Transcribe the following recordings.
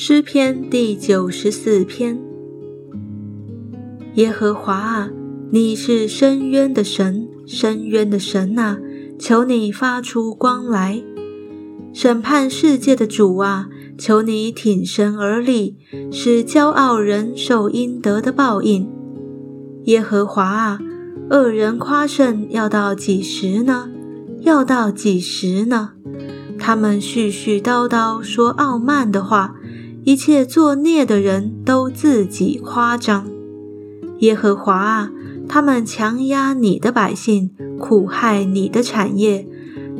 诗篇第九十四篇。耶和华啊，你是深渊的神，深渊的神啊，求你发出光来，审判世界的主啊，求你挺身而立，使骄傲人受应得的报应。耶和华啊，恶人夸胜要到几时呢？要到几时呢？他们絮絮叨叨说傲慢的话。一切作孽的人都自己夸张，耶和华啊，他们强压你的百姓，苦害你的产业，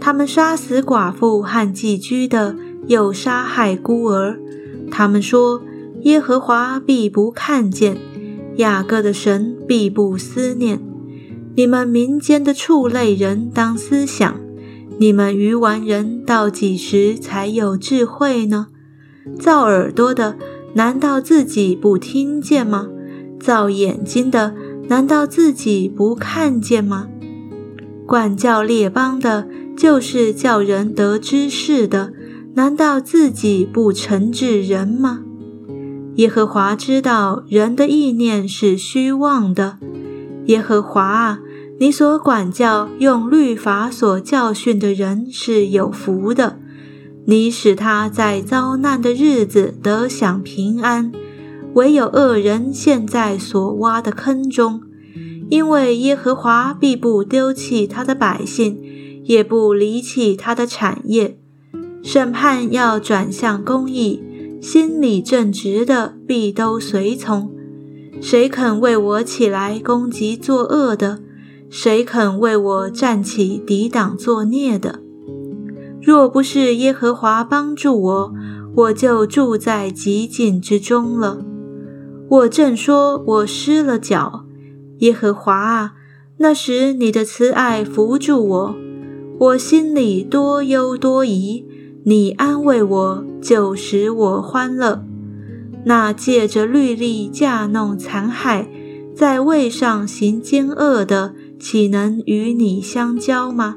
他们杀死寡妇和寄居的，又杀害孤儿。他们说，耶和华必不看见，雅各的神必不思念。你们民间的畜类人当思想，你们愚顽人到几时才有智慧呢？造耳朵的，难道自己不听见吗？造眼睛的，难道自己不看见吗？管教列邦的，就是叫人得知识的，难道自己不惩治人吗？耶和华知道人的意念是虚妄的。耶和华啊，你所管教、用律法所教训的人是有福的。你使他在遭难的日子得享平安，唯有恶人陷在所挖的坑中，因为耶和华必不丢弃他的百姓，也不离弃他的产业。审判要转向公义，心里正直的必都随从。谁肯为我起来攻击作恶的？谁肯为我站起抵挡作孽的？若不是耶和华帮助我，我就住在极境之中了。我正说，我失了脚。耶和华啊，那时你的慈爱扶住我，我心里多忧多疑。你安慰我，就使我欢乐。那借着律例架弄残害，在位上行奸恶的，岂能与你相交吗？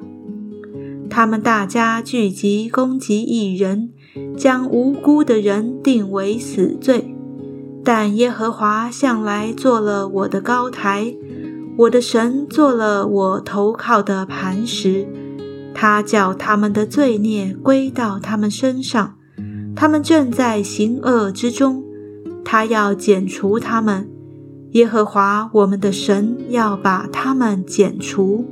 他们大家聚集攻击一人，将无辜的人定为死罪。但耶和华向来做了我的高台，我的神做了我投靠的磐石。他叫他们的罪孽归到他们身上，他们正在行恶之中。他要剪除他们，耶和华我们的神要把他们剪除。